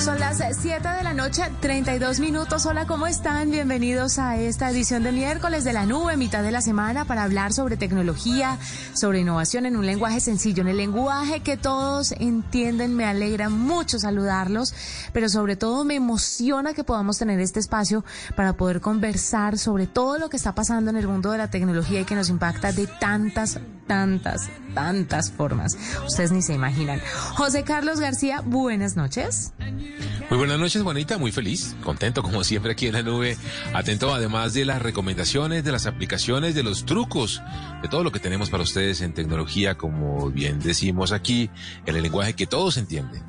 Son las 7 de la noche, 32 minutos. Hola, ¿cómo están? Bienvenidos a esta edición de miércoles de la nube, mitad de la semana, para hablar sobre tecnología, sobre innovación en un lenguaje sencillo, en el lenguaje que todos entienden. Me alegra mucho saludarlos, pero sobre todo me emociona que podamos tener este espacio para poder conversar sobre todo lo que está pasando en el mundo de la tecnología y que nos impacta de tantas, tantas, tantas formas. Ustedes ni se imaginan. José Carlos García, buenas noches. Muy buenas noches, Juanita. Muy feliz, contento como siempre aquí en la nube. Atento además de las recomendaciones, de las aplicaciones, de los trucos, de todo lo que tenemos para ustedes en tecnología, como bien decimos aquí, en el lenguaje que todos entienden.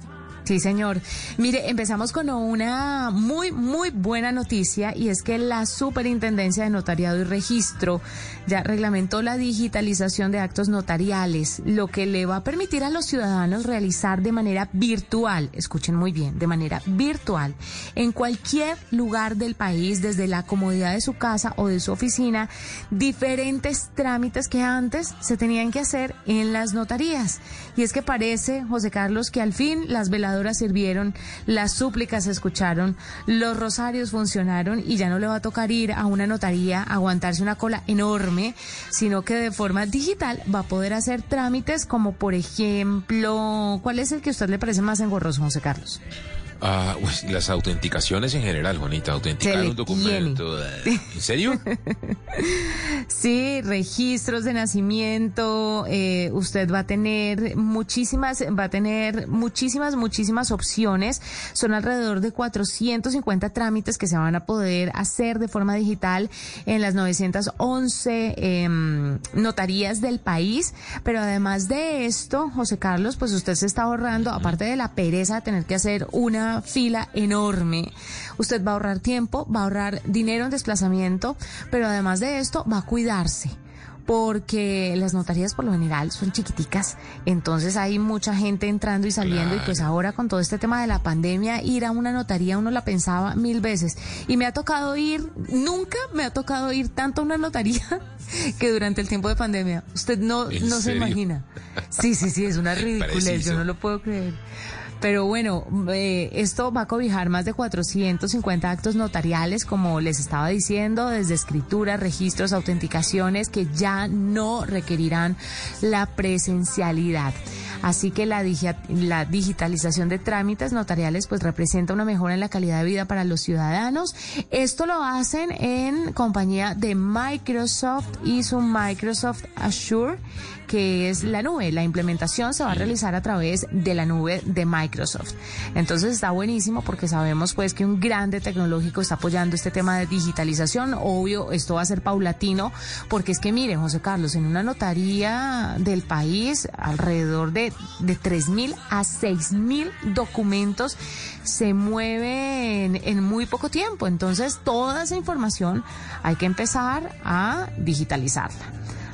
Sí, señor. Mire, empezamos con una muy, muy buena noticia y es que la Superintendencia de Notariado y Registro ya reglamentó la digitalización de actos notariales, lo que le va a permitir a los ciudadanos realizar de manera virtual, escuchen muy bien, de manera virtual, en cualquier lugar del país, desde la comodidad de su casa o de su oficina, diferentes trámites que antes se tenían que hacer en las notarías. Y es que parece, José Carlos, que al fin las veladoras sirvieron, las súplicas se escucharon, los rosarios funcionaron y ya no le va a tocar ir a una notaría, aguantarse una cola enorme, sino que de forma digital va a poder hacer trámites como por ejemplo, ¿cuál es el que a usted le parece más engorroso, José Carlos? Ah, pues, las autenticaciones en general, Juanita, autenticar un documento. ¿En serio? sí, registros de nacimiento. Eh, usted va a tener muchísimas, va a tener muchísimas, muchísimas opciones. Son alrededor de 450 trámites que se van a poder hacer de forma digital en las 911 em, notarías del país. Pero además de esto, José Carlos, pues usted se está ahorrando, aparte de la pereza de tener que hacer una fila enorme. Usted va a ahorrar tiempo, va a ahorrar dinero en desplazamiento, pero además de esto va a cuidarse porque las notarías por lo general son chiquiticas, entonces hay mucha gente entrando y saliendo y pues ahora con todo este tema de la pandemia ir a una notaría uno la pensaba mil veces y me ha tocado ir, nunca me ha tocado ir tanto a una notaría que durante el tiempo de pandemia. Usted no, no se imagina. Sí, sí, sí, es una ridiculez, yo no lo puedo creer. Pero bueno, eh, esto va a cobijar más de 450 actos notariales, como les estaba diciendo, desde escrituras, registros, autenticaciones, que ya no requerirán la presencialidad. Así que la, la digitalización de trámites notariales pues representa una mejora en la calidad de vida para los ciudadanos. Esto lo hacen en compañía de Microsoft y su Microsoft Azure que es la nube. La implementación se va a realizar a través de la nube de Microsoft. Entonces está buenísimo porque sabemos pues que un grande tecnológico está apoyando este tema de digitalización. Obvio, esto va a ser paulatino porque es que miren, José Carlos, en una notaría del país alrededor de, de 3.000 a 6.000 documentos se mueven en muy poco tiempo. Entonces toda esa información hay que empezar a digitalizarla.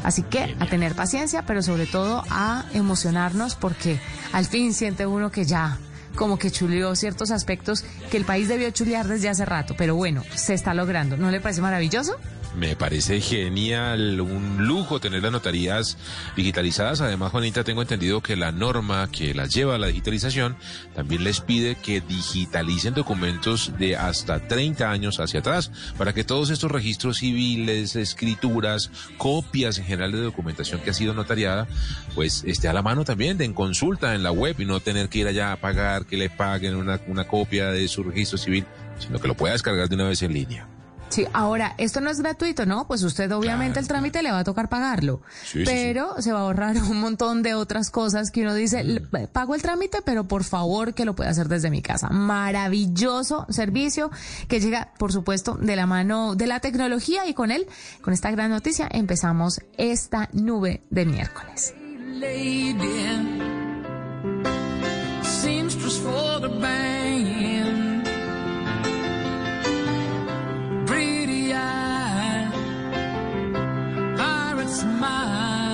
Así que a tener paciencia, pero sobre todo a emocionarnos porque al fin siente uno que ya como que chuleó ciertos aspectos que el país debió chulear desde hace rato. Pero bueno, se está logrando. ¿No le parece maravilloso? Me parece genial, un lujo tener las notarías digitalizadas. Además, Juanita, tengo entendido que la norma que las lleva a la digitalización también les pide que digitalicen documentos de hasta 30 años hacia atrás para que todos estos registros civiles, escrituras, copias en general de documentación que ha sido notariada, pues esté a la mano también en consulta en la web y no tener que ir allá a pagar, que le paguen una copia de su registro civil, sino que lo pueda descargar de una vez en línea. Sí, ahora, esto no es gratuito, ¿no? Pues usted obviamente el trámite le va a tocar pagarlo, pero se va a ahorrar un montón de otras cosas que uno dice, pago el trámite, pero por favor que lo pueda hacer desde mi casa. Maravilloso servicio que llega, por supuesto, de la mano de la tecnología y con él, con esta gran noticia, empezamos esta nube de miércoles.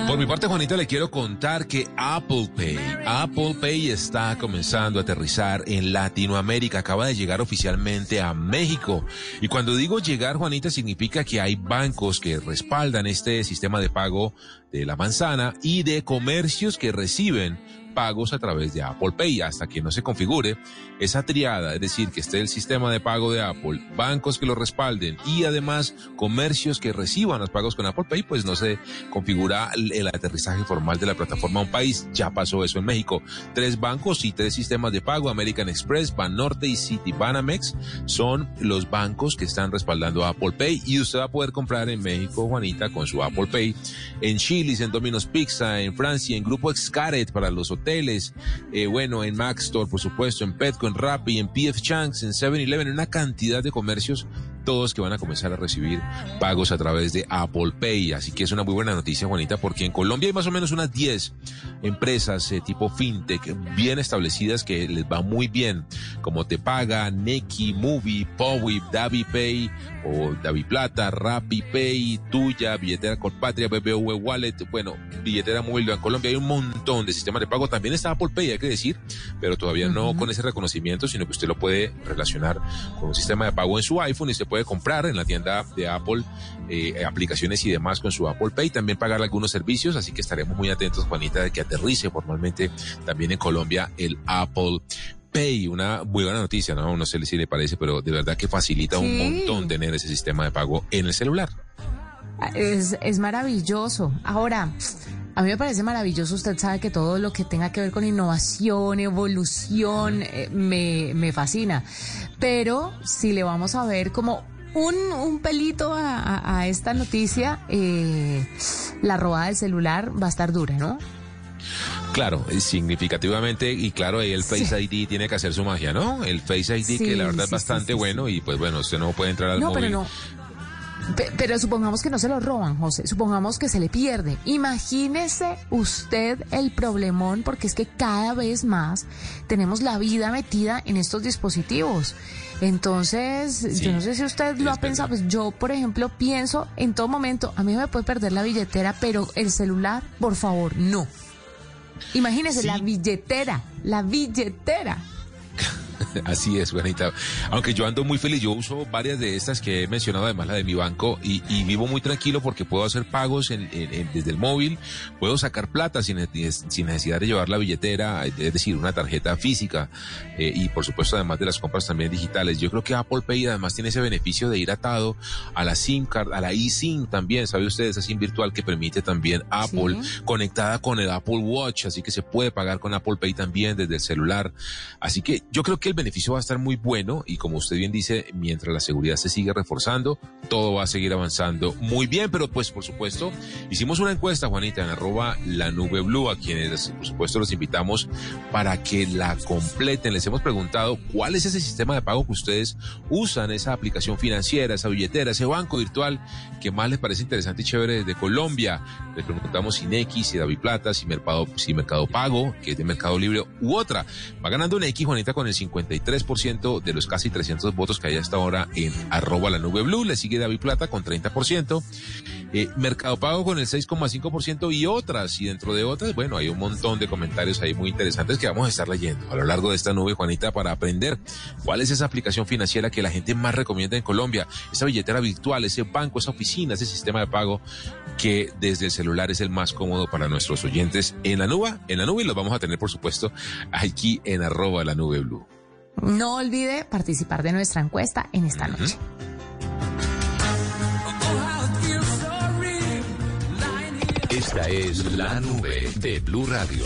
Por mi parte, Juanita, le quiero contar que Apple Pay, Apple Pay está comenzando a aterrizar en Latinoamérica, acaba de llegar oficialmente a México. Y cuando digo llegar, Juanita, significa que hay bancos que respaldan este sistema de pago de la manzana y de comercios que reciben pagos a través de Apple Pay hasta que no se configure esa triada, es decir, que esté el sistema de pago de Apple, bancos que lo respalden y además comercios que reciban los pagos con Apple Pay, pues no se configura el, aterrizaje formal de la plataforma a un país. Ya pasó eso en México. Tres bancos y tres sistemas de pago, American Express, Banorte y Citibanamex, son los bancos que están respaldando a Apple Pay y usted va a poder comprar en México, Juanita, con su Apple Pay, en Chili's, en Domino's Pizza, en Francia, en Grupo Xcaret para los hoteles hoteles, eh, bueno, en Mac Store, por supuesto, en Petco, en Rappi, en PF Chunks, en 7-Eleven, en una cantidad de comercios, todos que van a comenzar a recibir pagos a través de Apple Pay. Así que es una muy buena noticia, Juanita, porque en Colombia hay más o menos unas 10 empresas eh, tipo fintech bien establecidas que les va muy bien, como Te Paga, Neki, Movie, Powip, Pay o Plata, Rappi Pay, Tuya, Billetera Corpatria, BBV Wallet, bueno, billetera móvil en Colombia. Hay un montón de sistemas de pago. También está Apple Pay, hay que decir, pero todavía no con ese reconocimiento, sino que usted lo puede relacionar con un sistema de pago en su iPhone y se puede comprar en la tienda de Apple eh, aplicaciones y demás con su Apple Pay, también pagar algunos servicios, así que estaremos muy atentos, Juanita, de que aterrice formalmente también en Colombia el Apple Pay, una muy buena noticia, ¿no? No sé si le parece, pero de verdad que facilita un montón tener ese sistema de pago en el celular. Es, es maravilloso. Ahora, a mí me parece maravilloso, usted sabe que todo lo que tenga que ver con innovación, evolución, eh, me, me, fascina. Pero si le vamos a ver como un, un pelito a, esta noticia, eh, la robada del celular va a estar dura, ¿no? Claro, significativamente, y claro, ahí el Face ID tiene que hacer su magia, ¿no? El Face ID, que la verdad es bastante bueno, y pues bueno, usted no puede entrar al no, móvil. Pero no. Pero supongamos que no se lo roban, José. Supongamos que se le pierde. Imagínese usted el problemón, porque es que cada vez más tenemos la vida metida en estos dispositivos. Entonces, yo no sé si usted lo ha pensado. Pues yo, por ejemplo, pienso en todo momento, a mí me puede perder la billetera, pero el celular, por favor, no. Imagínese la billetera, la billetera. Así es, Juanita. Aunque yo ando muy feliz, yo uso varias de estas que he mencionado, además la de mi banco, y, vivo muy tranquilo porque puedo hacer pagos desde el móvil, puedo sacar plata sin, necesidad de llevar la billetera, es decir, una tarjeta física, eh, y por supuesto además de las compras también digitales. Yo creo que Apple Pay además tiene ese beneficio de ir atado a la SIM card, a la eSIM también, ¿sabe usted? Esa SIM virtual que permite también Apple, conectada con el Apple Watch, así que se puede pagar con Apple Pay también desde el celular. Así que yo creo que el beneficio va a estar muy bueno y como usted bien dice, mientras la seguridad se sigue reforzando, todo va a seguir avanzando muy bien, pero pues por supuesto, hicimos una encuesta, Juanita, en arroba la nube blue, a quienes por supuesto los invitamos para que la completen. Les hemos preguntado cuál es ese sistema de pago que ustedes usan, esa aplicación financiera, esa billetera, ese banco virtual que más les parece interesante y chévere desde Colombia. Les preguntamos si Nequi, si David Plata, si Mercado, si Mercado Pago, que es de Mercado Libre u otra. Va ganando Nequi, Juanita, con el 50 63% de los casi 300 votos que hay hasta ahora en arroba la nube blue. Le sigue David Plata con 30%. Eh, Mercado Pago con el 6,5% y otras. Y dentro de otras, bueno, hay un montón de comentarios ahí muy interesantes que vamos a estar leyendo a lo largo de esta nube, Juanita, para aprender cuál es esa aplicación financiera que la gente más recomienda en Colombia. Esa billetera virtual, ese banco, esa oficina, ese sistema de pago que desde el celular es el más cómodo para nuestros oyentes en la nube. En la nube y los vamos a tener, por supuesto, aquí en arroba la nube blue. No olvide participar de nuestra encuesta en esta noche. Esta es la nube de Blue Radio.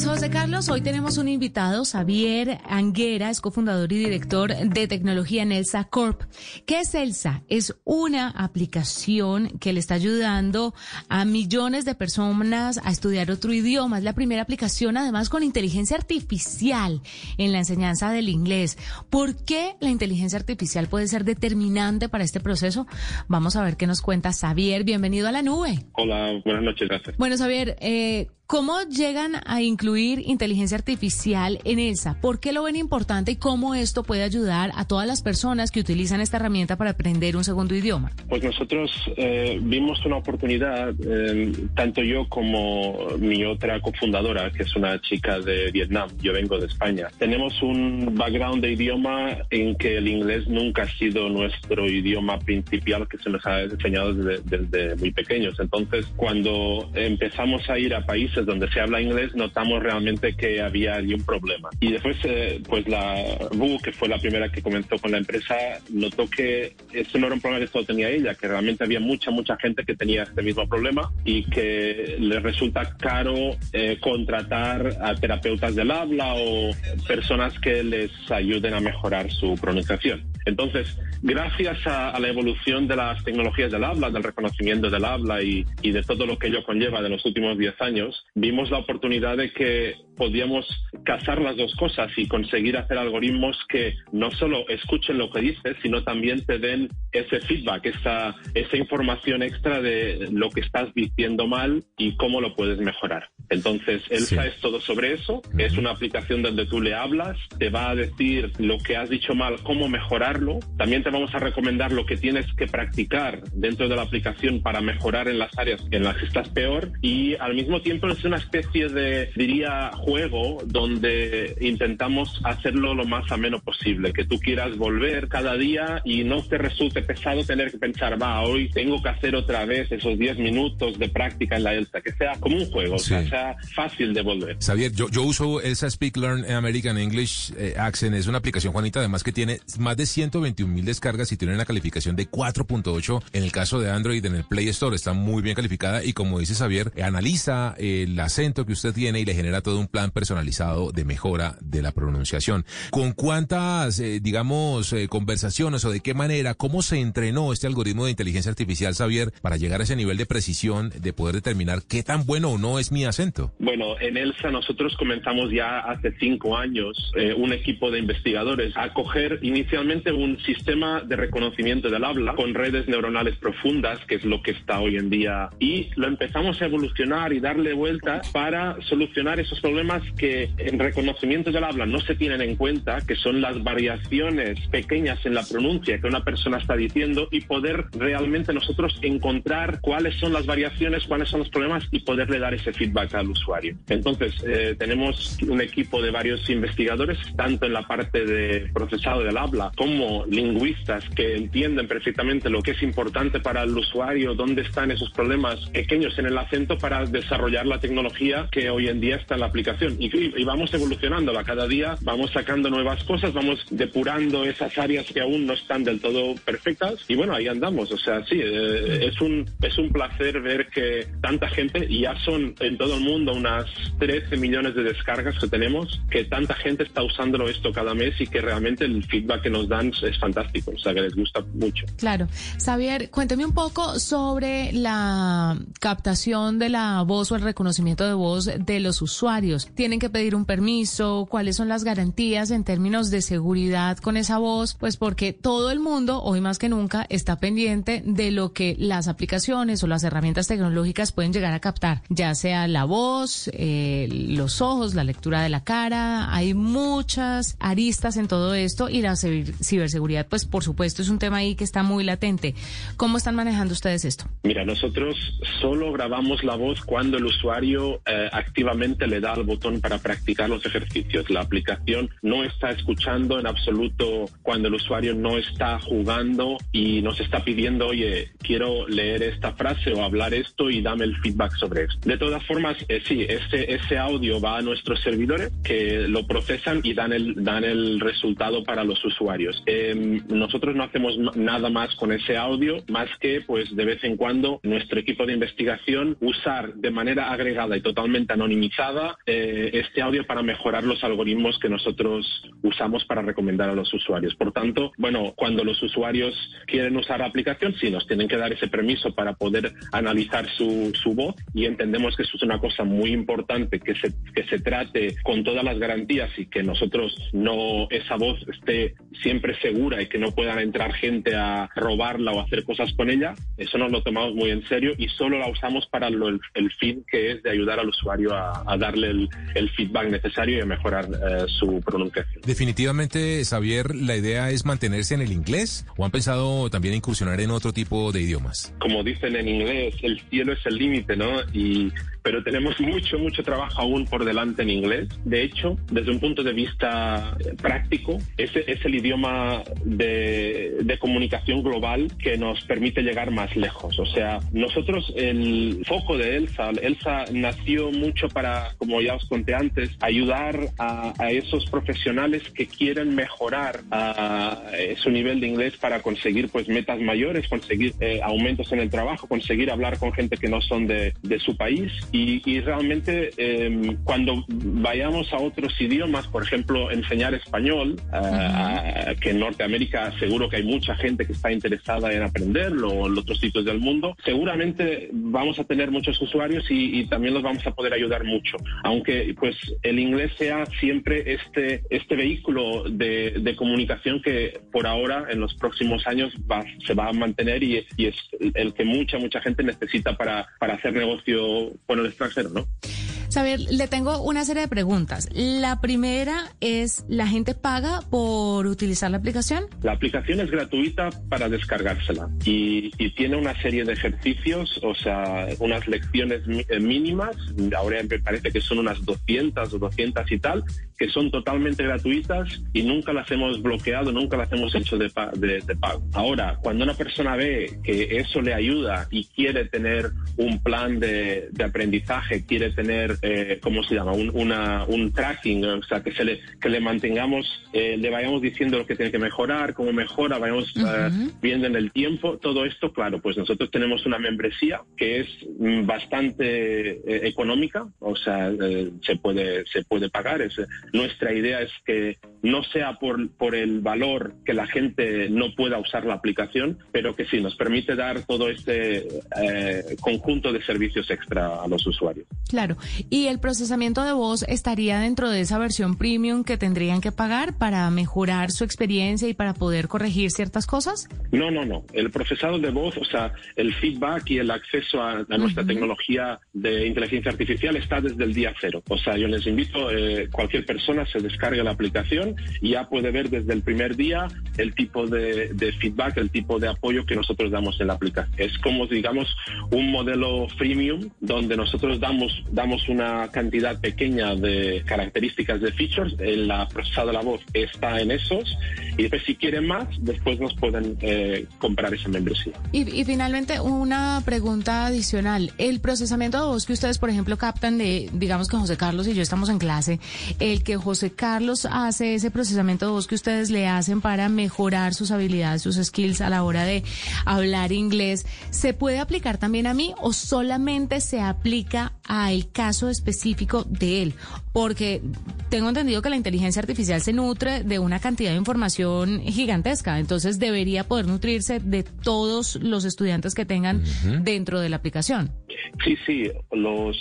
Pues José Carlos, hoy tenemos un invitado, Xavier Anguera, es cofundador y director de tecnología en Elsa Corp. ¿Qué es Elsa? Es una aplicación que le está ayudando a millones de personas a estudiar otro idioma. Es la primera aplicación, además, con inteligencia artificial en la enseñanza del inglés. ¿Por qué la inteligencia artificial puede ser determinante para este proceso? Vamos a ver qué nos cuenta Xavier. Bienvenido a la nube. Hola, buenas noches, gracias. Bueno, Xavier, eh, ¿Cómo llegan a incluir inteligencia artificial en ELSA? ¿Por qué lo ven importante y cómo esto puede ayudar a todas las personas que utilizan esta herramienta para aprender un segundo idioma? Pues nosotros eh, vimos una oportunidad, eh, tanto yo como mi otra cofundadora, que es una chica de Vietnam, yo vengo de España. Tenemos un background de idioma en que el inglés nunca ha sido nuestro idioma principal que se nos ha enseñado desde, desde muy pequeños. Entonces, cuando empezamos a ir a países donde se habla inglés notamos realmente que había allí un problema. Y después, eh, pues la Bu, que fue la primera que comenzó con la empresa, notó que eso no era un problema que solo tenía ella, que realmente había mucha, mucha gente que tenía este mismo problema y que le resulta caro eh, contratar a terapeutas del habla o personas que les ayuden a mejorar su pronunciación. Entonces, gracias a, la evolución de las tecnologías del habla, del reconocimiento del habla y, de todo lo que ello conlleva de los últimos 10 años, vimos la oportunidad de que podíamos casar las dos cosas y conseguir hacer algoritmos que no solo escuchen lo que dices, sino también te den ese feedback, esa, esa información extra de lo que estás diciendo mal y cómo lo puedes mejorar. Entonces, Elsa es todo sobre eso. Es una aplicación donde tú le hablas, te va a decir lo que has dicho mal, cómo mejorarlo. También te vamos a recomendar lo que tienes que practicar dentro de la aplicación para mejorar en las áreas en las que estás peor. Y al mismo tiempo es una especie de, diría, juego donde intentamos hacerlo lo más ameno posible. Que tú quieras volver cada día y no te resulte pesado tener que pensar, va, hoy tengo que hacer otra vez esos 10 minutos de práctica en la Elsa. Que sea como un juego. sea, fácil de volver. Xavier, yo, yo uso esa Speak Learn American English eh, Accent. Es una aplicación, Juanita, además que tiene más de 121 mil descargas y tiene una calificación de 4.8 en el caso de Android en el Play Store. Está muy bien calificada y como dice Xavier, analiza el acento que usted tiene y le genera todo un plan personalizado de mejora de la pronunciación. ¿Con cuántas, eh, digamos, eh, conversaciones o de qué manera, cómo se entrenó este algoritmo de inteligencia artificial, Xavier, para llegar a ese nivel de precisión de poder determinar qué tan bueno o no es mi acento? Bueno, en ELSA nosotros comenzamos ya hace cinco años eh, un equipo de investigadores a coger inicialmente un sistema de reconocimiento del habla con redes neuronales profundas, que es lo que está hoy en día, y lo empezamos a evolucionar y darle vuelta para solucionar esos problemas que en reconocimiento del habla no se tienen en cuenta, que son las variaciones pequeñas en la pronuncia que una persona está diciendo y poder realmente nosotros encontrar cuáles son las variaciones, cuáles son los problemas y poderle dar ese feedback al usuario. Entonces, eh, tenemos un equipo de varios investigadores, tanto en la parte de procesado del habla como lingüistas que entienden perfectamente lo que es importante para el usuario, dónde están esos problemas pequeños en el acento para desarrollar la tecnología que hoy en día está en la aplicación. Y, y vamos evolucionándola cada día, vamos sacando nuevas cosas, vamos depurando esas áreas que aún no están del todo perfectas y bueno, ahí andamos. O sea, sí, eh, es, un, es un placer ver que tanta gente, y ya son en todo el mundo unas 13 millones de descargas que tenemos, que tanta gente está usándolo esto cada mes y que realmente el feedback que nos dan es fantástico, o sea que les gusta mucho. Claro. Xavier, cuénteme un poco sobre la captación de la voz o el reconocimiento de voz de los usuarios. ¿Tienen que pedir un permiso? ¿Cuáles son las garantías en términos de seguridad con esa voz? Pues porque todo el mundo, hoy más que nunca, está pendiente de lo que las aplicaciones o las herramientas tecnológicas pueden llegar a captar, ya sea la voz, eh, los ojos, la lectura de la cara. Hay muchas aristas en todo esto y la ciberseguridad, pues por supuesto, es un tema ahí que está muy latente. ¿Cómo están manejando ustedes esto? Mira, nosotros solo grabamos la voz cuando el usuario eh, activamente le da al botón para practicar los ejercicios. La aplicación no está escuchando en absoluto cuando el usuario no está jugando y nos está pidiendo, oye, quiero leer esta frase o hablar esto y dame el feedback sobre esto. De todas formas, eh, sí, ese, ese audio va a nuestros servidores que lo procesan y dan el, dan el resultado para los usuarios. Em, nosotros no hacemos nada más con ese audio, más que pues de vez en cuando nuestro equipo de investigación usar de manera agregada y totalmente anonimizada eh, este audio para mejorar los algoritmos que nosotros usamos para recomendar a los usuarios. Por tanto, bueno, cuando los usuarios quieren usar la aplicación, sí nos tienen que dar ese permiso para poder analizar su, su voz y entendemos que eso es una cosa muy importante que se, que se trate con todas las garantías y que nosotros no, esa voz esté siempre segura y que no puedan entrar gente a robarla o hacer cosas con ella. Eso nos lo tomamos muy en serio y solo la usamos para el, el, fin que es de ayudar al usuario a, darle el, feedback necesario y a mejorar eh, su pronunciación. Definitivamente, Xavier, la idea es mantenerse en el inglés o han pensado también incursionar en otro tipo de idiomas. Como dicen en inglés, el cielo es el límite, ¿no? Y pero tenemos mucho, mucho trabajo aún por delante en inglés. De hecho, desde un punto de vista práctico, ese es el idioma de, de, comunicación global que nos permite llegar más lejos. O sea, nosotros, el foco de Elsa, Elsa nació mucho para, como ya os conté antes, ayudar a, esos profesionales que quieren mejorar a, su nivel de inglés para conseguir pues metas mayores, conseguir eh, aumentos en el trabajo, conseguir hablar con gente que no son de, de su país y, realmente em, cuando vayamos a otros idiomas, por ejemplo, enseñar español, eh, que en Norteamérica seguro que hay mucha gente que está interesada en aprenderlo o en otros sitios del mundo, seguramente vamos a tener muchos usuarios y, también los vamos a poder ayudar mucho. Aunque pues el inglés sea siempre este, este vehículo de, de comunicación que por ahora en los próximos años va, se va a mantener y, y, es el que mucha, mucha gente necesita para, para hacer negocio con el extranjero, ¿no? Saber, le tengo una serie de preguntas. La primera es, ¿la gente paga por utilizar la aplicación? La aplicación es gratuita para descargársela y, tiene una serie de ejercicios, o sea, unas lecciones eh, mínimas, ahora me parece que son unas 200 o 200 y tal, que son totalmente gratuitas y nunca las hemos bloqueado, nunca las hemos hecho de, de, pago. Ahora, cuando una persona ve que eso le ayuda y quiere tener un plan de, de aprendizaje, quiere tener eh, ¿cómo se llama? Un, una, un tracking, o sea, que, se le, que le mantengamos, eh, le vayamos diciendo lo que tiene que mejorar, cómo mejora, vayamos eh, viendo en el tiempo. Todo esto, claro, pues nosotros tenemos una membresía que es mm, bastante eh, económica, o sea, se, puede, se puede pagar. Es, nuestra idea es que no sea por, por el valor que la gente no pueda usar la aplicación, pero que sí nos permite dar todo este conjunto de servicios extra a los usuarios. Claro. ¿Y el procesamiento de voz estaría dentro de esa versión premium que tendrían que pagar para mejorar su experiencia y para poder corregir ciertas cosas? No, no, no. El procesado de voz, o sea, el feedback y el acceso a, nuestra tecnología de inteligencia artificial está desde el día cero. O sea, yo les invito, eh, cualquier persona se descargue la aplicación y ya puede ver desde el primer día el tipo de, de feedback, el tipo de apoyo que nosotros damos en la aplicación. Es como, digamos, un modelo freemium donde nosotros damos, damos un una cantidad pequeña de características de features, la procesado de la voz está en esos. Y después si quieren más, después nos pueden eh, comprar esa membresía. Y, finalmente una pregunta adicional, el procesamiento de voz que ustedes por ejemplo captan de, digamos que José Carlos y yo estamos en clase, el que José Carlos hace ese procesamiento de voz que ustedes le hacen para mejorar sus habilidades, sus skills a la hora de hablar inglés, ¿se puede aplicar también a mí o solamente se aplica al caso específico de él, porque tengo entendido que la inteligencia artificial se nutre de una cantidad de información gigantesca, entonces debería poder nutrirse de todos los estudiantes que tengan dentro de la aplicación. Sí, sí, los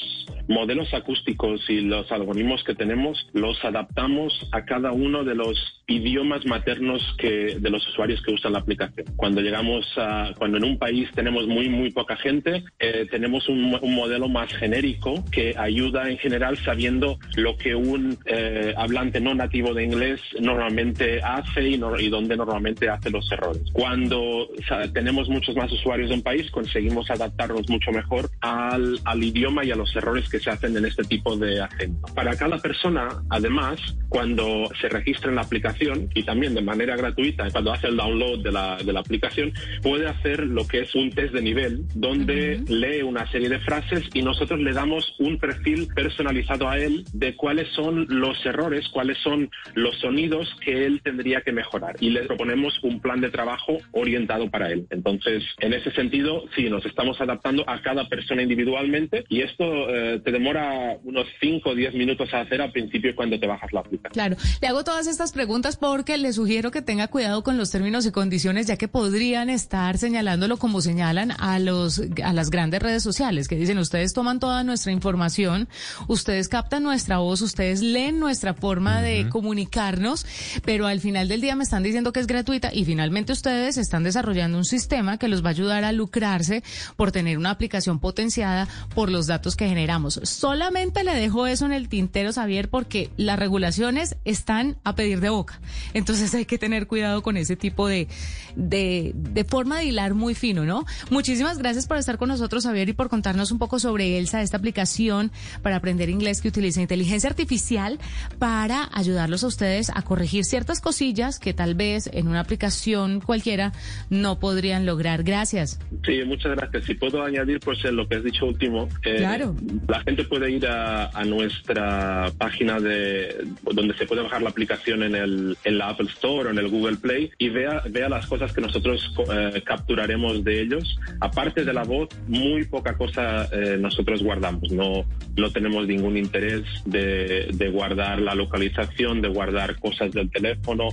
modelos acústicos y los algoritmos que tenemos los adaptamos a cada uno de los idiomas maternos que de los usuarios que usan la aplicación. Cuando llegamos a cuando en un país tenemos muy muy poca gente, eh, tenemos un, modelo más genérico que ayuda en general sabiendo lo que un eh, hablante no nativo de inglés normalmente hace y, no, y donde normalmente hace los errores. Cuando tenemos muchos más usuarios en un país, conseguimos adaptarnos mucho mejor al, al idioma y a los errores que se hacen en este tipo de acento. Para cada persona, además, cuando se registra en la aplicación y también de manera gratuita, cuando hace el download de la, de la aplicación, puede hacer lo que es un test de nivel, donde lee una serie de frases y nosotros le damos un perfil personalizado a él de cuáles son los errores, cuáles son los sonidos que él tendría que mejorar. Y le proponemos un plan de trabajo orientado para él. Entonces, en ese sentido, sí, nos estamos adaptando a cada persona individualmente y esto eh, te demora unos 5 o 10 minutos a hacer al principio cuando te bajas la aplicación. Claro, le hago todas estas preguntas porque le sugiero que tenga cuidado con los términos y condiciones, ya que podrían estar señalándolo como señalan a los a las grandes redes sociales, que dicen ustedes toman toda nuestra información, ustedes captan nuestra voz, ustedes leen nuestra forma de comunicarnos, pero al final del día me están diciendo que es gratuita y finalmente ustedes están desarrollando un sistema que los va a ayudar a lucrarse por tener una aplicación potenciada por los datos que generamos. Solamente le dejo eso en el tintero, Xavier, porque las regulaciones están a pedir de boca. Entonces hay que tener cuidado con ese tipo de, de, de forma de hilar muy fino, ¿no? Muchísimas gracias por estar con nosotros, Javier, y por contarnos un poco sobre Elsa, esta aplicación para aprender inglés que utiliza inteligencia artificial para ayudarlos a ustedes a corregir ciertas cosillas que tal vez en una aplicación cualquiera no podrían lograr. Gracias. Sí, muchas gracias. Si puedo añadir, pues en lo que has dicho último, eh, claro. la gente puede ir a, nuestra página de donde se puede bajar la aplicación en, el, en la Apple Store o en el Google Play y vea, vea las cosas que nosotros eh, capturaremos de ellos. Aparte de la voz, muy poca cosa eh, nosotros guardamos. No, no tenemos ningún interés de, guardar la localización, de guardar cosas del teléfono,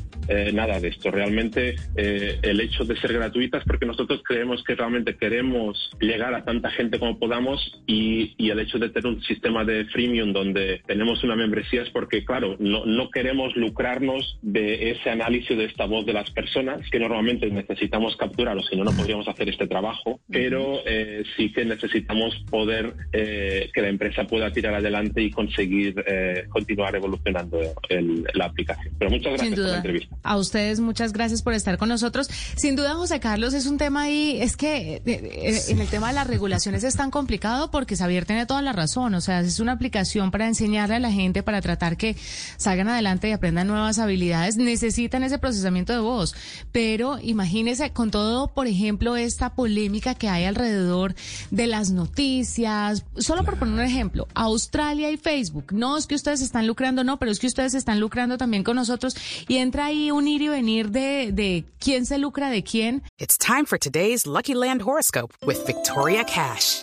nada de esto. Realmente el hecho de ser gratuitas, porque nosotros creemos que realmente queremos llegar a tanta gente como podamos y, y el hecho de tener un sistema de freemium donde tenemos una membresía es porque, claro, no, no queremos lucrarnos de ese análisis de esta voz de las personas que normalmente necesitamos capturar o si no, no podríamos hacer este trabajo, pero eh, sí que necesitamos poder eh, que la empresa pueda tirar adelante y conseguir eh, continuar evolucionando la aplicación. Pero muchas gracias por la entrevista. A ustedes muchas gracias por estar con nosotros. Sin duda, José Carlos, es un tema ahí, es que en el tema de las regulaciones es tan complicado porque Xavier tiene toda la razón. O sea, es una aplicación para enseñarle a la gente, para tratar que salgan adelante y aprendan nuevas habilidades. Necesitan ese procesamiento de voz. Pero imagínese con todo, por ejemplo, esta polémica que hay alrededor de las noticias. Solo por poner un ejemplo, Australia y Facebook. No es que ustedes están lucrando, no, pero es que ustedes están lucrando también con nosotros. Y entra ahí un ir y venir de, de quién se lucra de quién. It's time for today's Lucky Land horoscope with Victoria Cash.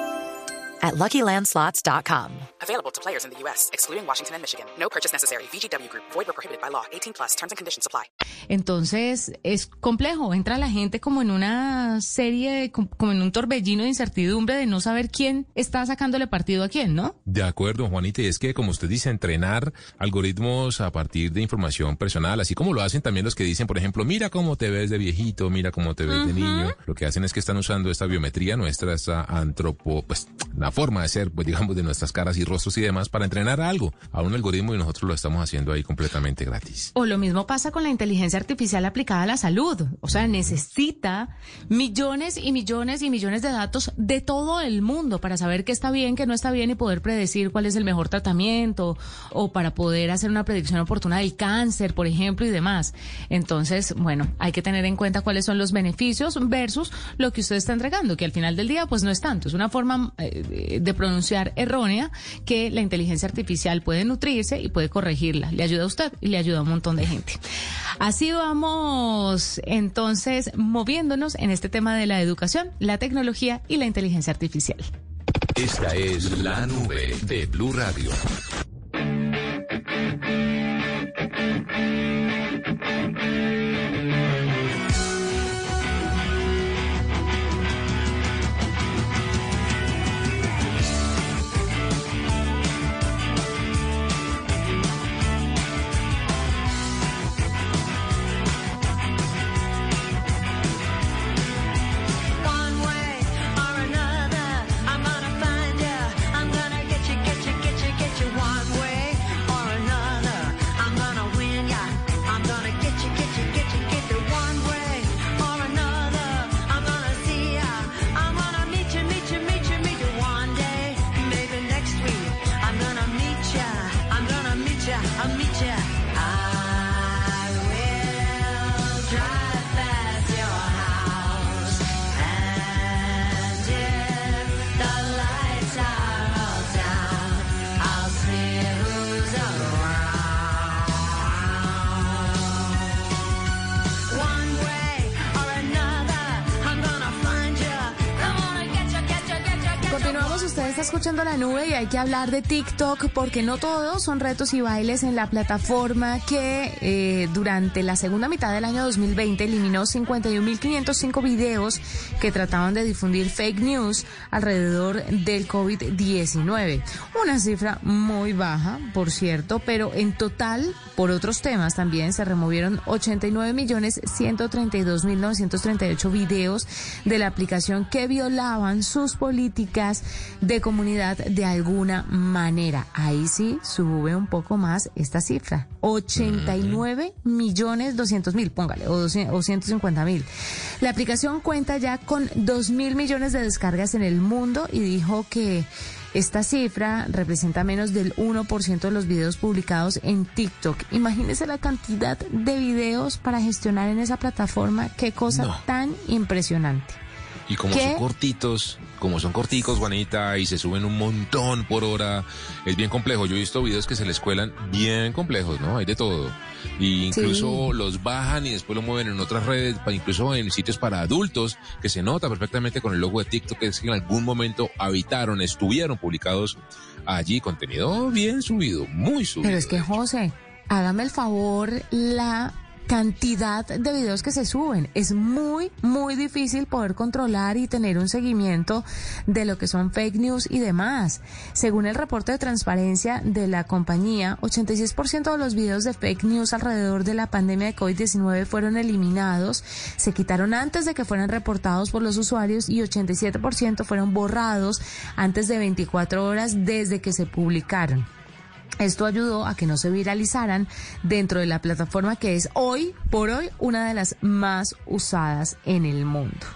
at LuckyLandSlots.com. Available to players in the U.S., excluding Washington and Michigan. No purchase necessary. VGW Group. Void or prohibited by law. 18 plus. Terms and conditions apply. Entonces, es complejo. Entra la gente como en una serie, de, como en un torbellino de incertidumbre de no saber quién está sacándole partido a quién, ¿no? De acuerdo, Juanita. Y es que, como usted dice, entrenar algoritmos a partir de información personal, así como lo hacen también los que dicen, por ejemplo, mira cómo te ves de viejito, mira cómo te ves de niño. Lo que hacen es que están usando esta biometría nuestra, esta antropo, pues, la forma de ser, pues digamos, de nuestras caras y rostros y demás para entrenar algo a un algoritmo y nosotros lo estamos haciendo ahí completamente gratis. O lo mismo pasa con la inteligencia artificial aplicada a la salud. O sea, necesita millones y millones y millones de datos de todo el mundo para saber qué está bien, qué no está bien y poder predecir cuál es el mejor tratamiento o para poder hacer una predicción oportuna del cáncer, por ejemplo, y demás. Entonces, bueno, hay que tener en cuenta cuáles son los beneficios versus lo que usted está entregando, que al final del día, pues no es tanto. Es una forma eh, de pronunciar errónea que la inteligencia artificial puede nutrirse y puede corregirla. Le ayuda a usted y le ayuda a un montón de gente. Así vamos entonces moviéndonos en este tema de la educación, la tecnología y la inteligencia artificial. Esta es la nube de Blue Radio. Usted está escuchando la nube y hay que hablar de TikTok porque no todos son retos y bailes en la plataforma que eh, durante la segunda mitad del año 2020 eliminó 51.505 videos que trataban de difundir fake news alrededor del COVID-19. Una cifra muy baja, por cierto, pero en total, por otros temas también se removieron 89.132.938 videos de la aplicación que violaban sus políticas de comunidad de alguna manera. Ahí sí sube un poco más esta cifra. 89 millones 200 mil, póngale, o 200 o 150 mil. La aplicación cuenta ya con 2 mil millones de descargas en el mundo y dijo que esta cifra representa menos del 1% de los videos publicados en TikTok. Imagínese la cantidad de videos para gestionar en esa plataforma. Qué cosa No. tan impresionante. Y como ¿Qué? son cortitos, como son corticos, Juanita, y se suben un montón por hora, es bien complejo. Yo he visto videos que se les cuelan bien complejos, ¿no? Hay de todo. Y incluso Sí. los bajan y después lo mueven en otras redes, incluso en sitios para adultos, que se nota perfectamente con el logo de TikTok, que es que en algún momento habitaron, estuvieron publicados allí, contenido bien subido, muy subido. Pero es que. José, hágame el favor, la cantidad de videos que se suben. Es muy, muy difícil poder controlar y tener un seguimiento de lo que son fake news y demás. Según el reporte de transparencia de la compañía, 86% de los videos de fake news alrededor de la pandemia de COVID-19 fueron eliminados, se quitaron antes de que fueran reportados por los usuarios y 87% fueron borrados antes de 24 horas desde que se publicaron. Esto ayudó a que no se viralizaran dentro de la plataforma que es hoy por hoy una de las más usadas en el mundo.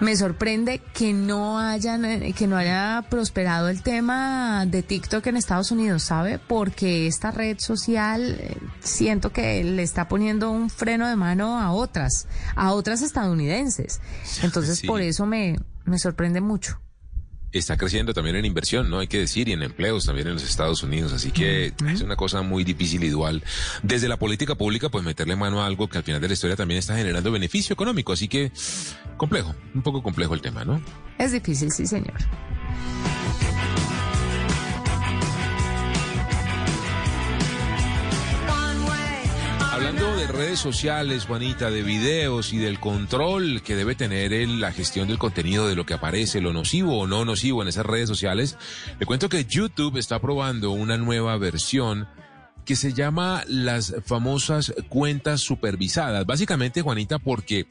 Me sorprende que no hayan eh, que no haya prosperado el tema de TikTok en Estados Unidos, ¿sabe? Porque esta red social eh, siento que le está poniendo un freno de mano a otras, a otras estadounidenses. Entonces Sí. por eso me me sorprende mucho. Está creciendo también en inversión, ¿no? Hay que decir, y en empleos también en los Estados Unidos. Así que es una cosa muy difícil y dual. Desde la política pública, pues meterle mano a algo que al final de la historia también está generando beneficio económico. Así que complejo, un poco complejo el tema, ¿no? Es difícil, sí, señor. Hablando de redes sociales, Juanita, de videos y del control que debe tener en la gestión del contenido, de lo que aparece, lo nocivo o no nocivo en esas redes sociales, le cuento que YouTube está probando una nueva versión que se llama las famosas cuentas supervisadas. Básicamente, Juanita, porque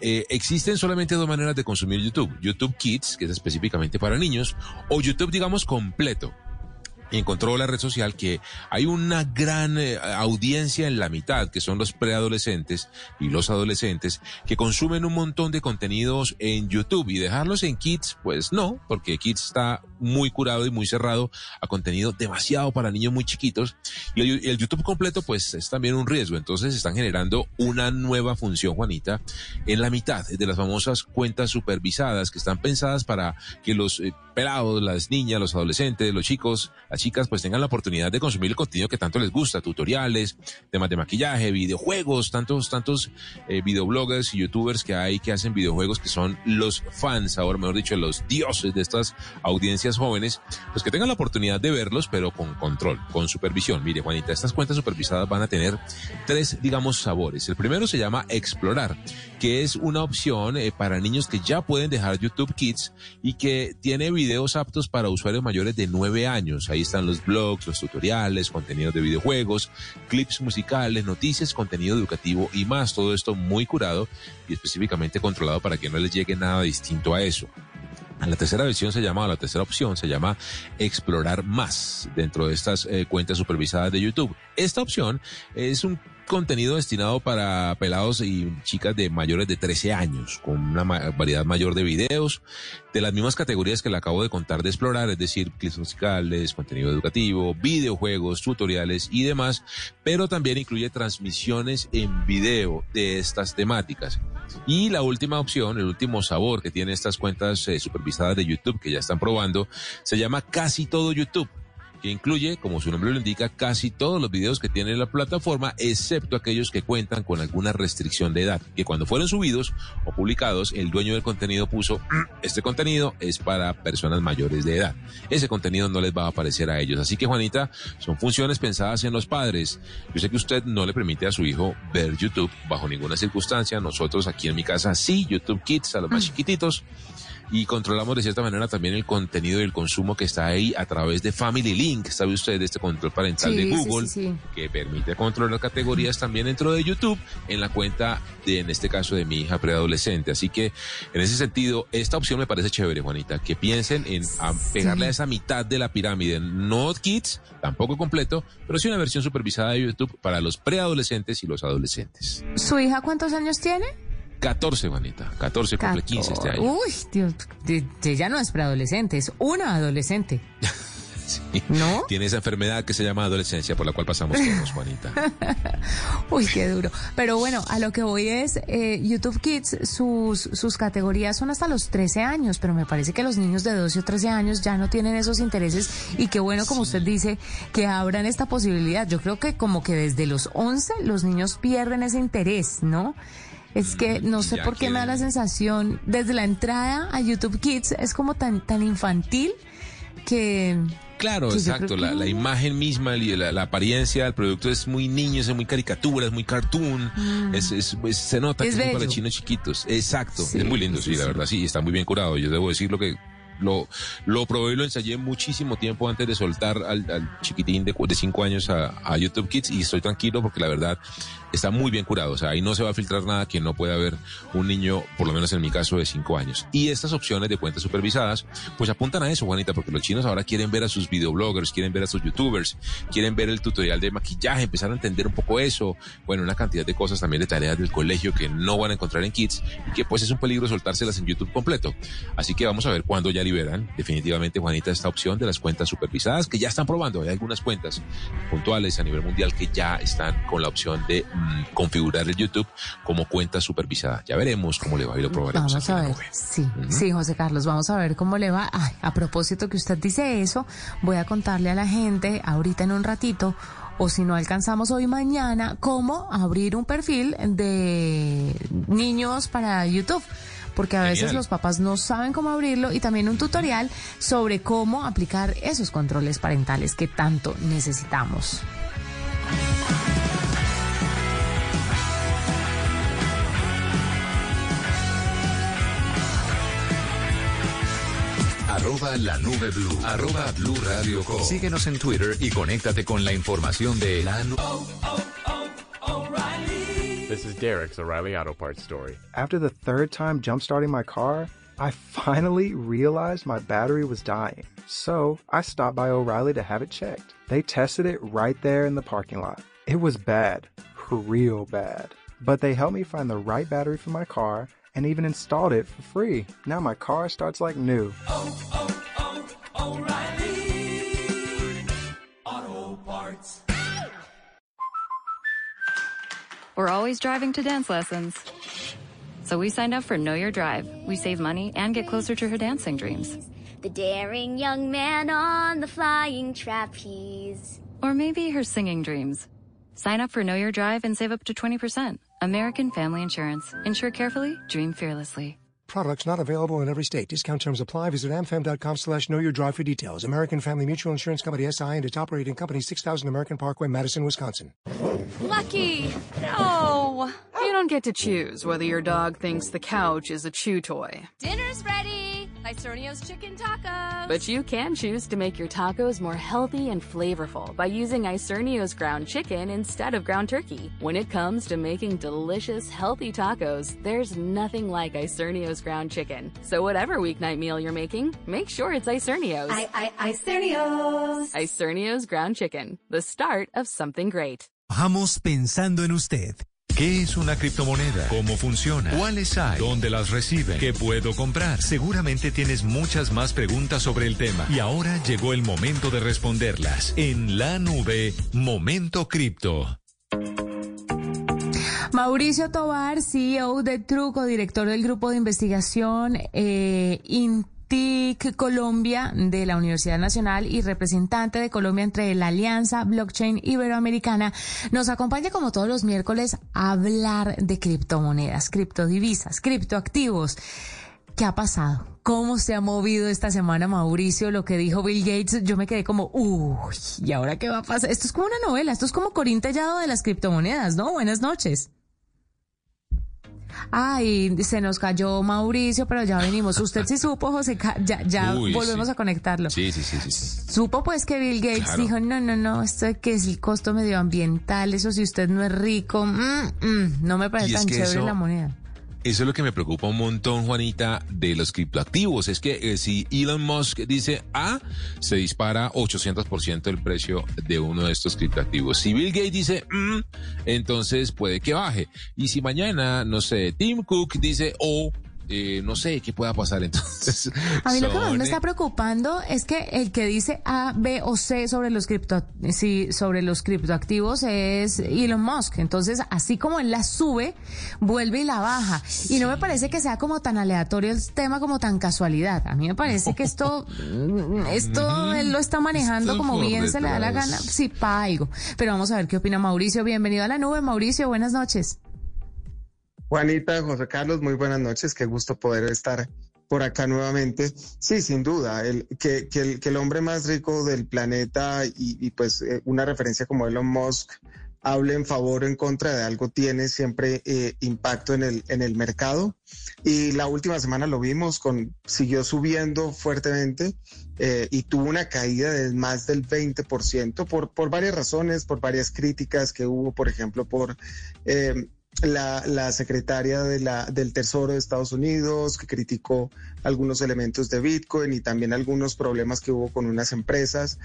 eh, existen solamente dos maneras de consumir YouTube. YouTube Kids, que es específicamente para niños, o YouTube, digamos, completo. Encontró la red social que hay una gran eh, audiencia en la mitad, que son los preadolescentes y los adolescentes, que consumen un montón de contenidos en YouTube. Y dejarlos en Kids, pues no, porque Kids está muy curado y muy cerrado a contenido demasiado para niños muy chiquitos. Y el, el YouTube completo pues es también un riesgo, entonces están generando una nueva función, Juanita, en la mitad de las famosas cuentas supervisadas que están pensadas para que los eh, pelados, las niñas, los adolescentes, los chicos, las chicas, pues tengan la oportunidad de consumir el contenido que tanto les gusta, tutoriales, temas de maquillaje, videojuegos, tantos, tantos eh, videobloggers y youtubers que hay que hacen videojuegos que son los fans, ahora mejor dicho, los dioses de estas audiencias jóvenes, pues que tengan la oportunidad de verlos, pero con control, con supervisión. Mire, Juanita, estas cuentas supervisadas van a tener tres, digamos, sabores. El primero se llama Explorar, que es una opción eh, para niños que ya pueden dejar YouTube Kids y que tiene videos aptos para usuarios mayores de 9 años. Ahí están los blogs, los tutoriales, contenidos de videojuegos, clips musicales, noticias, contenido educativo y más. Todo esto muy curado y específicamente controlado para que no les llegue nada distinto a eso. La tercera opción se llama explorar más dentro de estas eh, cuentas supervisadas de YouTube. Esta opción es un contenido destinado para pelados y chicas de mayores de 13 años, con una variedad mayor de videos, de las mismas categorías que le acabo de contar de explorar, es decir, clips musicales, contenido educativo, videojuegos, tutoriales y demás, pero también incluye transmisiones en video de estas temáticas. Y la última opción, el último sabor que tiene estas cuentas eh, supervisadas de YouTube que ya están probando, se llama Casi Todo YouTube que incluye, como su nombre lo indica, casi todos los videos que tiene la plataforma, excepto aquellos que cuentan con alguna restricción de edad, que cuando fueron subidos o publicados, el dueño del contenido puso, "Mm, este contenido es para personas mayores de edad. Ese contenido no les va a aparecer a ellos. Así que, Juanita, son funciones pensadas en los padres. Yo sé que usted no le permite a su hijo ver YouTube bajo ninguna circunstancia. Nosotros aquí en mi casa sí, YouTube Kids a los más chiquititos y controlamos de cierta manera también el contenido y el consumo que está ahí a través de Family Link, sabe usted, de este control parental Sí, de Google, sí, sí. que permite controlar categorías también dentro de YouTube en la cuenta de, en este caso, de mi hija preadolescente. Así que, en ese sentido, esta opción me parece chévere, Juanita, que piensen en a pegarle a esa mitad de la pirámide, no kids, tampoco completo, pero sí una versión supervisada de YouTube para los preadolescentes y los adolescentes. ¿Su hija cuántos años tiene? 14, Juanita, 14 cumple 15 este año. Uy, Dios, ella no es preadolescente, es una adolescente. Sí. ¿No? Tiene esa enfermedad que se llama adolescencia por la cual pasamos todos, Juanita. Uy, qué duro. Pero bueno, a lo que voy es, eh, YouTube Kids, sus, sus categorías son hasta los 13 años, pero me parece que los niños de 12 o 13 años ya no tienen esos intereses y qué bueno, como usted dice, que abran esta posibilidad. Yo creo que como que desde los 11 los niños pierden ese interés, ¿no? Es que no sé Ya por qué me da la sensación, desde la entrada a YouTube Kids es como tan, tan infantil que... Claro, que exacto. que La, la imagen misma, y la, la apariencia del producto es muy niño, es muy caricatura, es muy cartoon. Es, es- es- se nota Mm. Es que es para chinos chiquitos. Exacto. Sí, es muy lindo, sí, sí, la verdad, sí, está muy bien curado. Yo debo decir lo que lo, lo probé y lo ensayé muchísimo tiempo antes de soltar al, al chiquitín de, cu- de cinco años a, a YouTube Kids y estoy tranquilo porque la verdad está muy bien curado. O sea, ahí no se va a filtrar nada que no pueda ver un niño, por lo menos en mi caso, de cinco años. Y estas opciones de cuentas supervisadas, pues apuntan a eso, Juanita, porque los chinos ahora quieren ver a sus videobloggers, quieren ver a sus youtubers, quieren ver el tutorial de maquillaje, empezar a entender un poco eso. Bueno, una cantidad de cosas también de tareas del colegio que no van a encontrar en Kids y que pues es un peligro soltárselas en YouTube completo. Así que vamos a ver cuándo ya liberan definitivamente, Juanita, esta opción de las cuentas supervisadas que ya están probando. Hay algunas cuentas puntuales a nivel mundial que ya están con la opción de configurar el YouTube como cuenta supervisada. Ya veremos cómo le va y lo probaremos. Vamos a ver. Sí, sí, José Carlos, vamos a ver cómo le va. Ay, a propósito que usted dice eso, voy a contarle a la gente ahorita en un ratito, o si no alcanzamos hoy mañana, cómo abrir un perfil de niños para YouTube. Porque a veces los papás no saben cómo abrirlo y también un tutorial sobre cómo aplicar esos controles parentales que tanto necesitamos. Arroba la nube blue. Arroba blue radio com. Síguenos en Twitter y conéctate con la información de la nube. Oh, oh, oh, this is Derek's O'Reilly Auto Parts story. After the third time jump starting my car, I finally realized my battery was dying. So I stopped by O'Reilly to have it checked. They tested it right there in the parking lot. It was bad, real bad. But they helped me find the right battery for my car and even installed it for free. Now my car starts like new. We're always driving to dance lessons. So we signed up for Know Your Drive. We save money and get closer to her dancing dreams. The daring young man on the flying trapeze. Or maybe her singing dreams. Sign up for Know Your Drive and save up to 20%. American Family Insurance. Insure carefully, dream fearlessly. Products not available in every state. Discount terms apply. Visit amfam.com slash know your drive for details. American Family Mutual Insurance Company SI and its operating company 6000 American Parkway, Madison, Wisconsin. Lucky! No! You don't get to choose whether your dog thinks the couch is a chew toy. Dinner's ready! Isernio's chicken tacos! But you can choose to make your tacos more healthy and flavorful by using Isernio's ground chicken instead of ground turkey. When it comes to making delicious, healthy tacos, there's nothing like Isernio's ground chicken. So whatever weeknight meal you're making, make sure it's Isernio's. I, I, Isernio's! Isernio's ground chicken, the start of something great. Vamos pensando en usted. ¿Qué es una criptomoneda? ¿Cómo funciona? ¿Cuáles hay? ¿Dónde las reciben? ¿Qué puedo comprar? Seguramente tienes muchas más preguntas sobre el tema y ahora llegó el momento de responderlas. En la nube, Momento Cripto. Mauricio Tobar, CEO de Truco, director del grupo de investigación eh, INTIC Colombia de la Universidad Nacional y representante de Colombia entre la Alianza Blockchain Iberoamericana, nos acompaña como todos los miércoles a hablar de criptomonedas, criptodivisas, criptoactivos. ¿Qué ha pasado? ¿Cómo se ha movido esta semana Mauricio? Lo que dijo Bill Gates, yo me quedé como, uy, ¿y ahora qué va a pasar? Esto es como una novela, esto es como Corín Tellado de las criptomonedas, ¿no? Buenas noches. Ay, se nos cayó Mauricio, pero ya venimos. Usted sí supo, José, ya, ya Uy, volvemos sí. a conectarlo. Sí, sí, sí, sí. Supo pues que Bill Gates Claro. dijo, no, no, no, esto de que es el costo medioambiental, eso si usted no es rico, mm, mm, no me parece es tan chévere eso- la moneda. Eso es lo que me preocupa un montón, Juanita, de los criptoactivos. Es que eh, si Elon Musk dice A, se dispara 800% el precio de uno de estos criptoactivos. Si Bill Gates dice mm, entonces puede que baje. Y si mañana, no sé, Tim Cook dice O, eh, no sé qué pueda pasar entonces. A mí lo que más me está preocupando es que el que dice A, B o C sobre los cripto, sí, sobre los criptoactivos es Elon Musk. Entonces, así como él la sube, vuelve y la baja. Y no me parece que sea como tan aleatorio el tema como tan casualidad. A mí me parece que esto, mm, esto él lo está manejando como bien se le da la gana. Sí, para algo. Pero vamos a ver qué opina Mauricio. Bienvenido a la nube, Mauricio. Buenas noches. Juanita, José Carlos, muy buenas noches. Qué gusto poder estar por acá nuevamente. Sí, sin duda, que, el, hombre más rico del planeta y, pues eh, una referencia como Elon Musk hable en favor o en contra de algo tiene siempre eh, impacto en el, mercado. Y la última semana lo vimos, con, siguió subiendo fuertemente eh, y tuvo una caída de más del 20% por, por varias razones, por varias críticas que hubo, por ejemplo, por... la, secretaria de la, del Tesoro de Estados Unidos, que criticó algunos elementos de Bitcoin y también algunos problemas que hubo con unas empresas.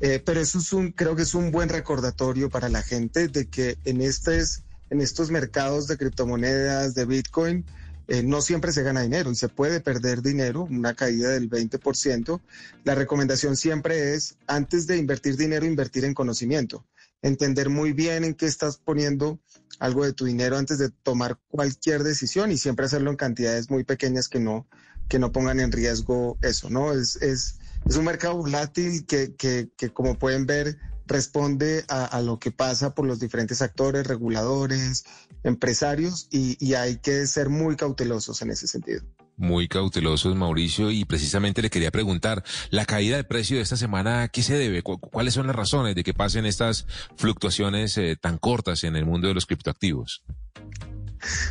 Eh, pero eso es un, creo que es un buen recordatorio para la gente de que en, estes, en estos mercados de criptomonedas, de Bitcoin, eh, no siempre se gana dinero y se puede perder dinero, una caída del 20%. La recomendación siempre es, antes de invertir dinero, invertir en conocimiento entender muy bien en qué estás poniendo algo de tu dinero antes de tomar cualquier decisión y siempre hacerlo en cantidades muy pequeñas que no, que no pongan en riesgo eso, ¿no? Es, es, es un mercado volátil que, que, que, como pueden ver, responde a, a, lo que pasa por los diferentes actores, reguladores, empresarios, y, y hay que ser muy cautelosos en ese sentido muy cautelosos, Mauricio, y precisamente le quería preguntar, la caída del precio de esta semana, ¿a qué se debe? ¿Cu ¿Cuáles son las razones de que pasen estas fluctuaciones eh, tan cortas en el mundo de los criptoactivos?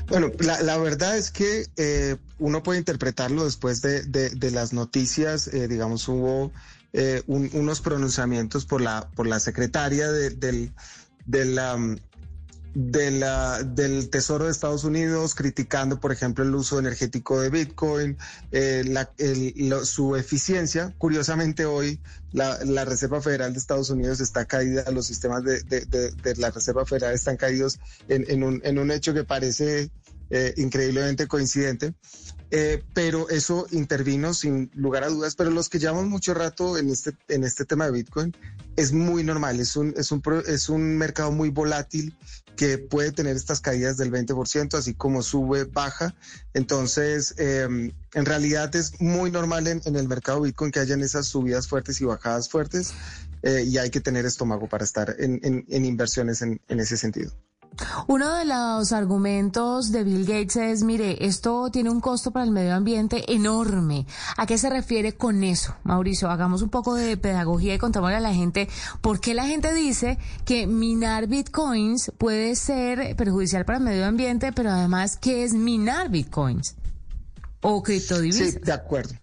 Bueno, la, la, verdad es que eh, uno puede interpretarlo después de, de, las noticias, eh, digamos, hubo eh, un, unos pronunciamientos por la, por la secretaria de, del, de la, de la, del Tesoro de Estados Unidos criticando, por ejemplo, el uso energético de Bitcoin, eh, su eficiencia. Curiosamente, hoy la, Reserva Federal de Estados Unidos está caída, los sistemas de la Reserva Federal están caídos en, en un, en un hecho que parece eh, increíblemente coincidente. Eh, pero eso intervino sin lugar a dudas. Pero los que llevamos mucho rato en este, en este tema de Bitcoin es muy normal. Es un, es un, es un mercado muy volátil que puede tener estas caídas del 20%, así como sube, baja. Entonces, eh, en realidad es muy normal en, en el mercado Bitcoin que hayan esas subidas fuertes y bajadas fuertes. eh, y hay que tener estómago para estar en, en- en inversiones en ese sentido. Uno de los argumentos de Bill Gates es, mire, esto tiene un costo para el medio ambiente enorme. ¿A qué se refiere con eso? Mauricio, hagamos un poco de pedagogía y contémosle a la gente por qué la gente dice que minar bitcoins puede ser perjudicial para el medio ambiente, pero además, ¿qué es minar bitcoins? O criptodivisas. Sí, de acuerdo.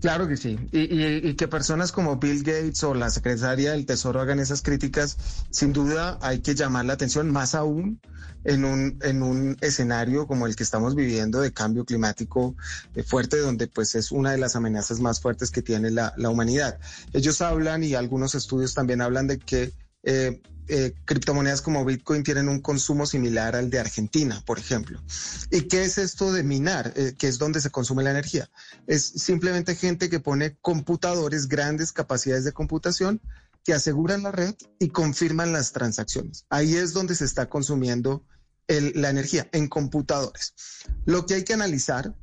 Claro que sí. Y, y- y que personas como Bill Gates o la secretaria del Tesoro hagan esas críticas, sin duda hay que llamar la atención, más aún en un, en un escenario como el que estamos viviendo de cambio climático eh, fuerte, donde pues es una de las amenazas más fuertes que tiene la, humanidad. Ellos hablan y algunos estudios también hablan de que eh, eh, criptomonedas como Bitcoin tienen un consumo similar al de Argentina, por ejemplo. ¿Y qué es esto de minar? Eh, que es donde se consume la energía. Es simplemente gente que pone computadores, grandes capacidades de computación que aseguran la red y confirman las transacciones. Ahí es donde se está consumiendo la energía, en computadores. Lo que hay que analizar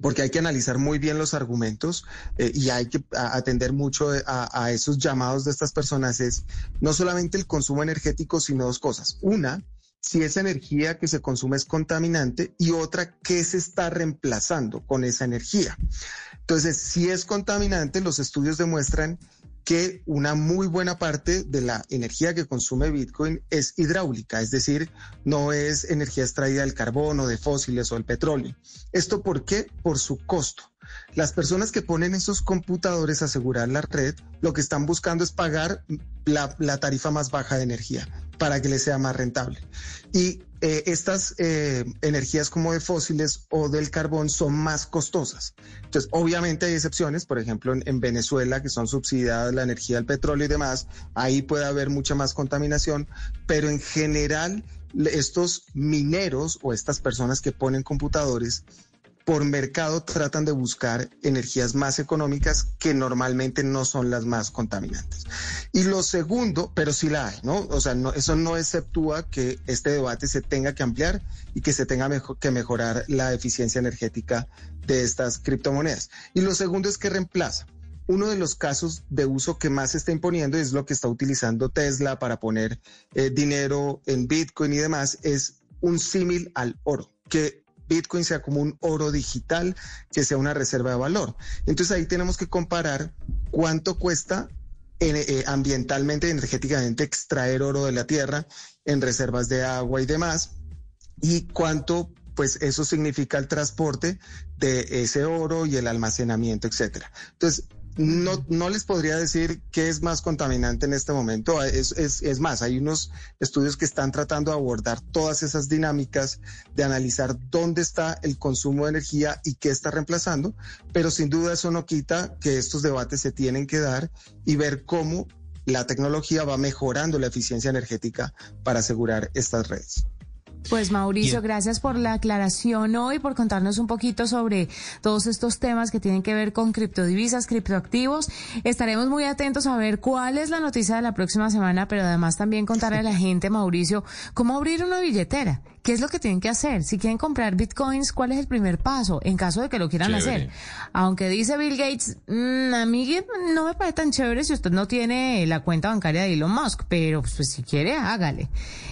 porque hay que analizar muy bien los argumentos eh, y hay que atender mucho eh, a, a esos llamados de estas personas es no solamente el consumo energético, sino dos cosas. Una, si esa energía que se consume es contaminante y otra, ¿qué se está reemplazando con esa energía? Entonces, si es contaminante, los estudios demuestran que una muy buena parte de la energía que consume Bitcoin es hidráulica, es decir, no es energía extraída del carbón o de fósiles o del petróleo. ¿Esto por qué? Por su costo. Las personas que ponen esos computadores a asegurar la red, lo que están buscando es pagar la, la tarifa más baja de energía para que les sea más rentable. Y eh, estas eh, energías como de fósiles o del carbón son más costosas. Entonces, obviamente hay excepciones, por ejemplo, en, en Venezuela, que son subsidiadas la energía del petróleo y demás, ahí puede haber mucha más contaminación, pero en general estos mineros o estas personas que ponen computadores por mercado tratan de buscar energías más económicas que normalmente no son las más contaminantes. Y lo segundo, pero sí la hay, ¿no? O sea, eso no exceptúa que este debate se tenga que ampliar y que se tenga que mejorar la eficiencia energética de estas criptomonedas. Y lo segundo es que reemplaza. Uno de los casos de uso que más se está imponiendo es lo que está utilizando Tesla para poner eh, dinero en Bitcoin y demás, es un símil al oro, que Bitcoin sea como un oro digital, que sea una reserva de valor. Entonces ahí tenemos que comparar cuánto cuesta en- eh, ambientalmente, energéticamente extraer oro de la tierra en reservas de agua y demás, y cuánto pues eso significa el transporte de ese oro y el almacenamiento, etcétera. Entonces, no, les podría decir qué es más contaminante en este momento. Es, es más, hay unos estudios que están tratando de abordar todas esas dinámicas, de analizar dónde está el consumo de energía y qué está reemplazando, pero sin duda eso no quita que estos debates se tienen que dar y ver cómo la tecnología va mejorando la eficiencia energética para asegurar estas redes. Pues Mauricio, Bien. gracias por la aclaración hoy, por contarnos un poquito sobre todos estos temas que tienen que ver con criptodivisas, criptoactivos. Estaremos muy atentos a ver cuál es la noticia de la próxima semana, pero además también contarle a la gente, Mauricio, cómo abrir una billetera. ¿Qué es lo que tienen que hacer? Si quieren comprar bitcoins, ¿cuál es el primer paso en caso de que lo quieran Chévere. hacer? Aunque dice Bill Gates, "Mm, a mí no me parece tan chévere si usted no tiene la cuenta bancaria de Elon Musk, pero pues si quiere, hágale.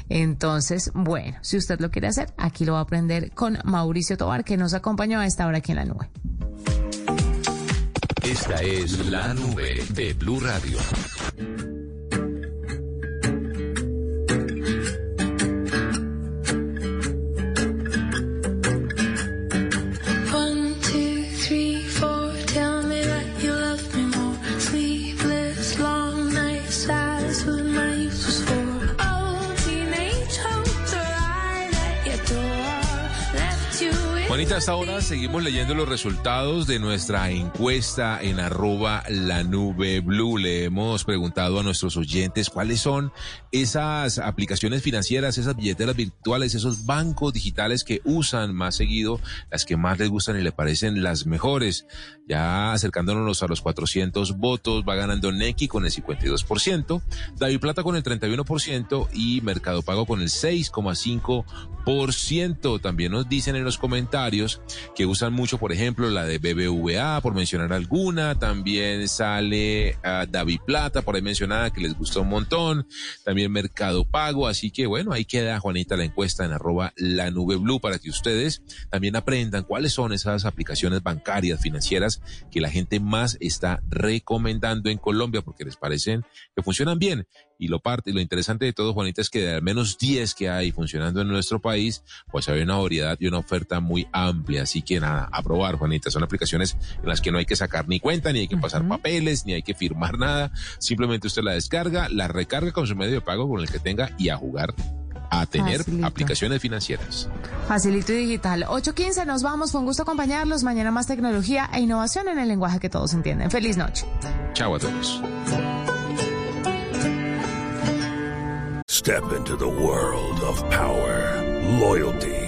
Entonces, bueno, si usted lo quiere hacer, aquí lo va a aprender con Mauricio Tobar, que nos acompañó a esta hora aquí en la nube. Esta es la nube de Blue Radio. Hasta ahora seguimos leyendo los resultados de nuestra encuesta en arroba la nube blue. Le hemos preguntado a nuestros oyentes cuáles son esas aplicaciones financieras, esas billeteras virtuales, esos bancos digitales que usan más seguido, las que más les gustan y le parecen las mejores. Ya acercándonos a los 400 votos, va ganando Neki con el 52%, David Plata con el 31% y Mercado Pago con el 6,5%. También nos dicen en los comentarios que usan mucho, por ejemplo, la de BBVA, por mencionar alguna. También sale uh, David Plata, por ahí mencionada, que les gustó un montón. También Mercado Pago. Así que bueno, ahí queda, Juanita, la encuesta en arroba la nube blue para que ustedes también aprendan cuáles son esas aplicaciones bancarias, financieras que la gente más está recomendando en Colombia porque les parecen que funcionan bien. Y lo parte, lo interesante de todo, Juanita, es que de al menos 10 que hay funcionando en nuestro país, pues hay una variedad y una oferta muy amplia. Así que nada, a probar, Juanita. Son aplicaciones en las que no hay que sacar ni cuenta, ni hay que pasar papeles, ni hay que firmar nada. Simplemente usted la descarga, la recarga con su medio de pago con el que tenga y a jugar a tener Facilito. aplicaciones financieras. Facilito y digital. 8.15, nos vamos. Fue un gusto acompañarlos. Mañana más tecnología e innovación en el lenguaje que todos entienden. Feliz noche. Chao a todos. Step into the world of power, loyalty,